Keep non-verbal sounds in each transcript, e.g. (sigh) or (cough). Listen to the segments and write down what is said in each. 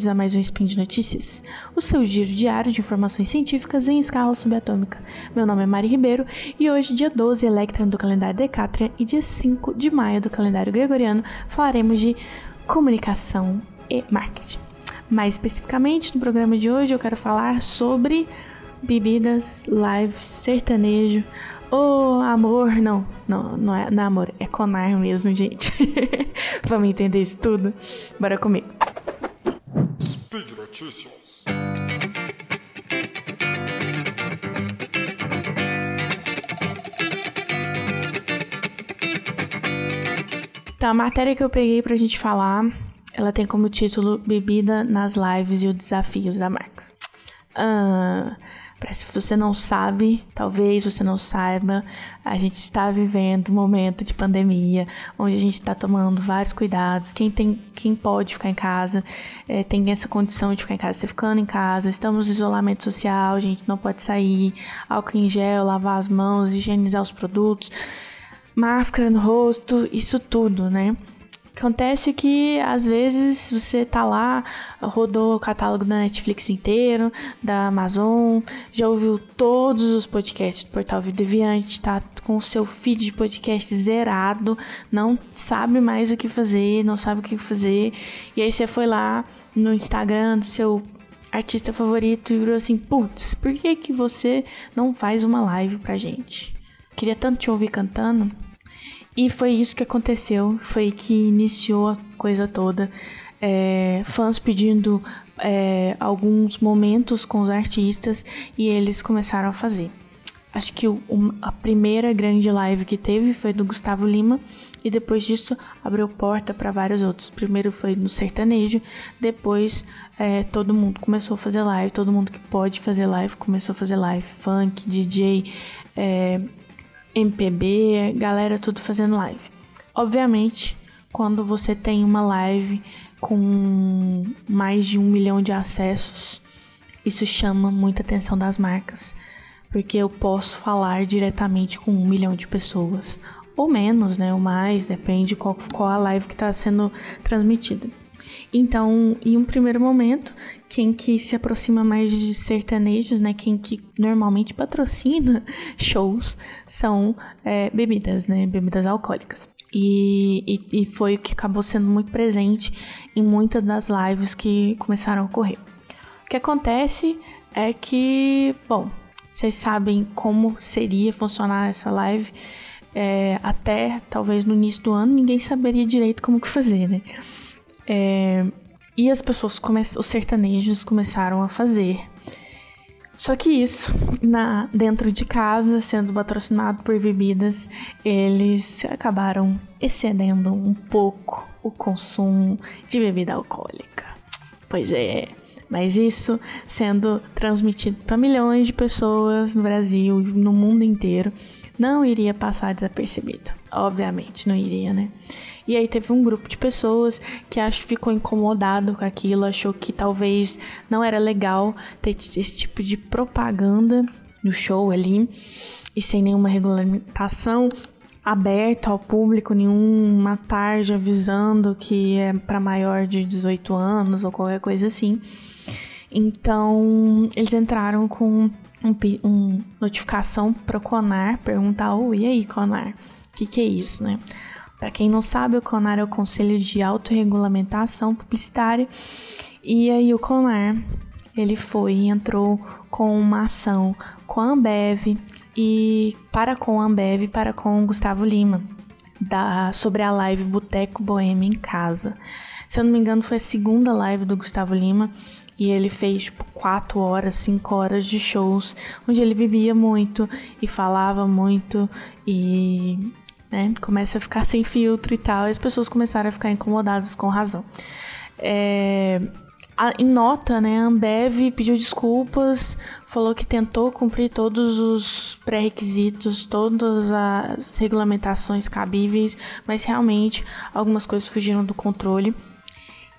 bem-vindos a mais um Spin de Notícias, o seu giro diário de informações científicas em escala subatômica. Meu nome é Mari Ribeiro e hoje, dia 12 Electron do calendário Decatrian e dia 5 de maio do calendário Gregoriano, falaremos de comunicação e marketing. Mais especificamente, no programa de hoje eu quero falar sobre bebidas, live, sertanejo, Ô, oh, amor, não, não, não é, não é amor, é conar mesmo, gente. (laughs) Vamos entender isso tudo? Bora comigo. Notícias. Então, a matéria que eu peguei pra gente falar, ela tem como título Bebida nas lives e os desafios da marca. Ah, se você não sabe, talvez você não saiba, a gente está vivendo um momento de pandemia, onde a gente está tomando vários cuidados. Quem tem, quem pode ficar em casa, é, tem essa condição de ficar em casa, está ficando em casa. Estamos no isolamento social, a gente não pode sair, álcool em gel, lavar as mãos, higienizar os produtos, máscara no rosto, isso tudo, né? Acontece que às vezes você tá lá, rodou o catálogo da Netflix inteiro, da Amazon, já ouviu todos os podcasts do Portal Vida Deviante, tá com o seu feed de podcast zerado, não sabe mais o que fazer, não sabe o que fazer, e aí você foi lá no Instagram do seu artista favorito e virou assim, putz, por que que você não faz uma live pra gente? Queria tanto te ouvir cantando. E foi isso que aconteceu, foi que iniciou a coisa toda. É, fãs pedindo é, alguns momentos com os artistas e eles começaram a fazer. Acho que o, a primeira grande live que teve foi do Gustavo Lima e depois disso abriu porta para vários outros. Primeiro foi no sertanejo, depois é, todo mundo começou a fazer live, todo mundo que pode fazer live começou a fazer live, funk, DJ, é, MPB, galera tudo fazendo live. Obviamente, quando você tem uma live com mais de um milhão de acessos, isso chama muita atenção das marcas, porque eu posso falar diretamente com um milhão de pessoas, ou menos, né, ou mais, depende qual, qual a live que está sendo transmitida. Então, em um primeiro momento, quem que se aproxima mais de sertanejos, né? Quem que normalmente patrocina (laughs) shows são é, bebidas, né? Bebidas alcoólicas. E, e, e, foi o que acabou sendo muito presente em muitas das lives que começaram a ocorrer. O que acontece é que, bom, vocês sabem como seria funcionar essa live. É, até talvez no início do ano ninguém saberia direito como que fazer, né? É, e as pessoas, come os sertanejos começaram a fazer. Só que isso, na, dentro de casa, sendo patrocinado por bebidas, eles acabaram excedendo um pouco o consumo de bebida alcoólica. Pois é, mas isso sendo transmitido para milhões de pessoas no Brasil e no mundo inteiro, não iria passar desapercebido. Obviamente, não iria, né? E aí teve um grupo de pessoas que acho que ficou incomodado com aquilo, achou que talvez não era legal ter esse tipo de propaganda no show ali e sem nenhuma regulamentação aberto ao público, nenhuma tarja avisando que é para maior de 18 anos ou qualquer coisa assim. Então, eles entraram com um, um notificação pro Conar, perguntar, oh, e aí, Conar, o que, que é isso, né? Para quem não sabe, o CONAR é o Conselho de Autorregulamentação Publicitária. E aí o CONAR, ele foi e entrou com uma ação com a Ambev e para com a Ambev para com o Gustavo Lima da, sobre a live Boteco Boêmia em Casa. Se eu não me engano, foi a segunda live do Gustavo Lima e ele fez tipo 4 horas, 5 horas de shows onde ele bebia muito e falava muito e né? Começa a ficar sem filtro e tal, e as pessoas começaram a ficar incomodadas com razão. É, a, em nota, né, a Ambev pediu desculpas, falou que tentou cumprir todos os pré-requisitos, todas as regulamentações cabíveis, mas realmente algumas coisas fugiram do controle.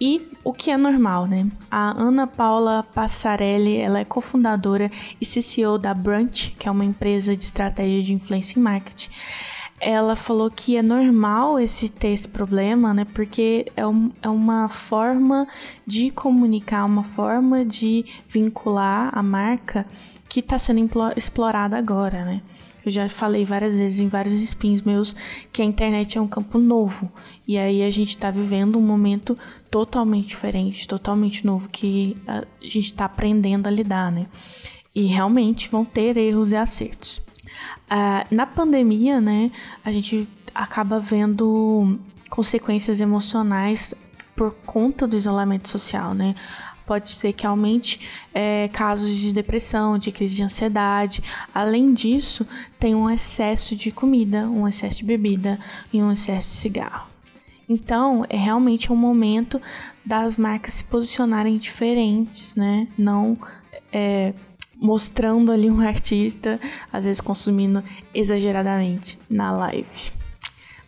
E o que é normal, né? A Ana Paula Passarelli, ela é cofundadora e CCO da Brunch, que é uma empresa de estratégia de influência em marketing ela falou que é normal esse ter esse problema, né? Porque é, um, é uma forma de comunicar, uma forma de vincular a marca que está sendo explorada agora, né? Eu já falei várias vezes em vários spins meus que a internet é um campo novo. E aí a gente está vivendo um momento totalmente diferente, totalmente novo, que a gente está aprendendo a lidar, né? E realmente vão ter erros e acertos. Uh, na pandemia, né, a gente acaba vendo consequências emocionais por conta do isolamento social, né? Pode ser que aumente é, casos de depressão, de crise de ansiedade. Além disso, tem um excesso de comida, um excesso de bebida e um excesso de cigarro. Então, é realmente um momento das marcas se posicionarem diferentes, né? Não é, mostrando ali um artista, às vezes consumindo exageradamente na live.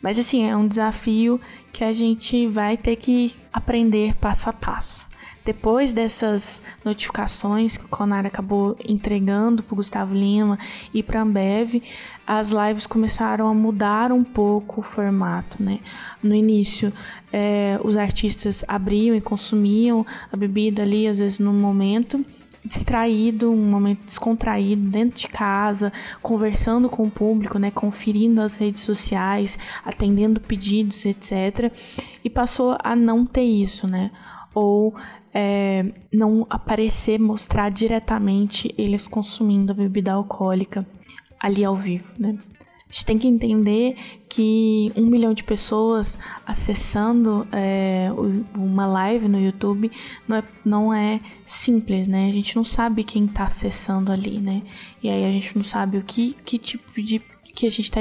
Mas assim, é um desafio que a gente vai ter que aprender passo a passo. Depois dessas notificações que o Conar acabou entregando para Gustavo Lima e para Ambev, as lives começaram a mudar um pouco o formato, né? No início, é, os artistas abriam e consumiam a bebida ali, às vezes no momento, distraído, um momento descontraído dentro de casa, conversando com o público, né, conferindo as redes sociais, atendendo pedidos, etc. E passou a não ter isso, né? Ou é, não aparecer, mostrar diretamente eles consumindo a bebida alcoólica ali ao vivo, né? A gente tem que entender que um milhão de pessoas acessando é, uma live no YouTube não é, não é simples, né? A gente não sabe quem está acessando ali, né? E aí a gente não sabe o que, que tipo de que a gente está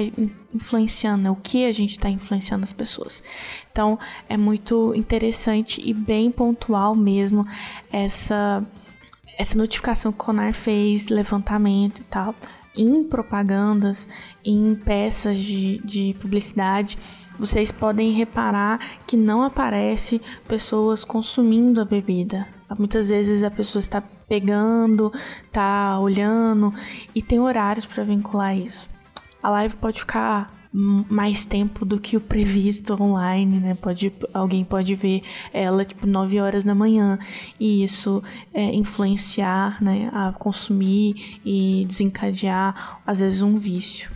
influenciando, né? o que a gente está influenciando as pessoas. Então é muito interessante e bem pontual mesmo essa essa notificação que o Conar fez, levantamento e tal em propagandas, em peças de, de publicidade, vocês podem reparar que não aparece pessoas consumindo a bebida. Muitas vezes a pessoa está pegando, está olhando e tem horários para vincular isso. A live pode ficar mais tempo do que o previsto online, né? Pode, alguém pode ver ela tipo 9 horas da manhã e isso é, influenciar, né, a consumir e desencadear às vezes um vício.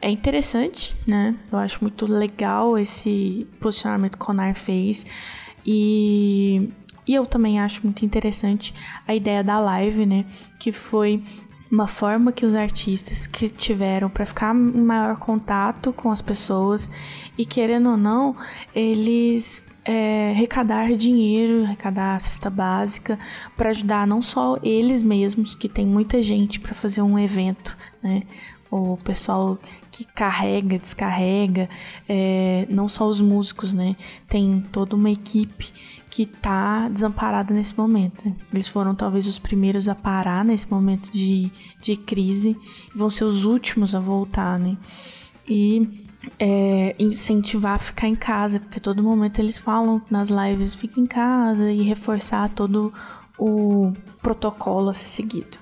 É interessante, né? Eu acho muito legal esse posicionamento que o Conar fez e e eu também acho muito interessante a ideia da live, né? Que foi uma forma que os artistas que tiveram para ficar em maior contato com as pessoas e querendo ou não, eles é, arrecadar dinheiro, arrecadar a cesta básica para ajudar não só eles mesmos, que tem muita gente para fazer um evento, né? O pessoal que carrega, descarrega, é, não só os músicos, né? Tem toda uma equipe que tá desamparada nesse momento. Eles foram talvez os primeiros a parar nesse momento de, de crise vão ser os últimos a voltar, né? E é, incentivar a ficar em casa, porque todo momento eles falam nas lives fica em casa e reforçar todo o protocolo a ser seguido.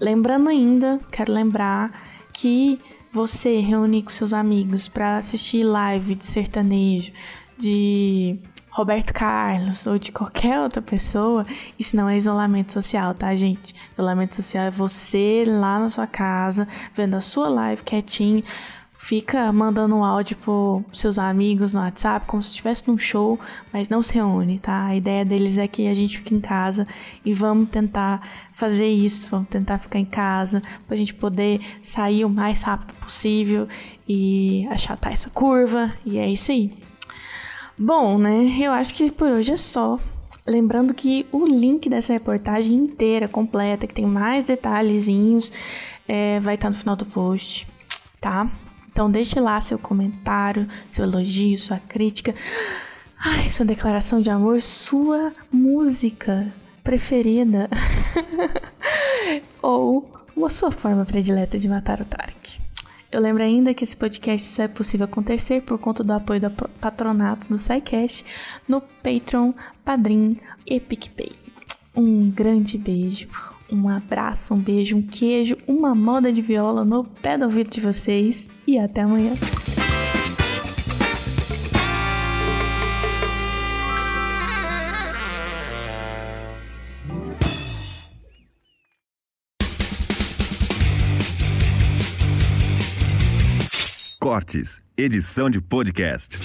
Lembrando ainda, quero lembrar que você reunir com seus amigos para assistir live de sertanejo, de Roberto Carlos ou de qualquer outra pessoa, isso não é isolamento social, tá, gente? Isolamento social é você lá na sua casa, vendo a sua live quietinho, fica mandando um áudio pros seus amigos no WhatsApp, como se estivesse num show, mas não se reúne, tá? A ideia deles é que a gente fique em casa e vamos tentar fazer isso, vamos tentar ficar em casa pra gente poder sair o mais rápido possível e achatar essa curva, e é isso aí. Bom, né? Eu acho que por hoje é só. Lembrando que o link dessa reportagem inteira, completa, que tem mais detalhezinhos, é, vai estar no final do post, tá? Então deixe lá seu comentário, seu elogio, sua crítica, ai, sua declaração de amor, sua música preferida (laughs) ou a sua forma predileta de matar o Tarek. Eu lembro ainda que esse podcast só é possível acontecer por conta do apoio do patronato do SciCast no Patreon, Padrim e PicPay. Um grande beijo, um abraço, um beijo, um queijo, uma moda de viola no pé do ouvido de vocês e até amanhã. Cortes, edição de podcast.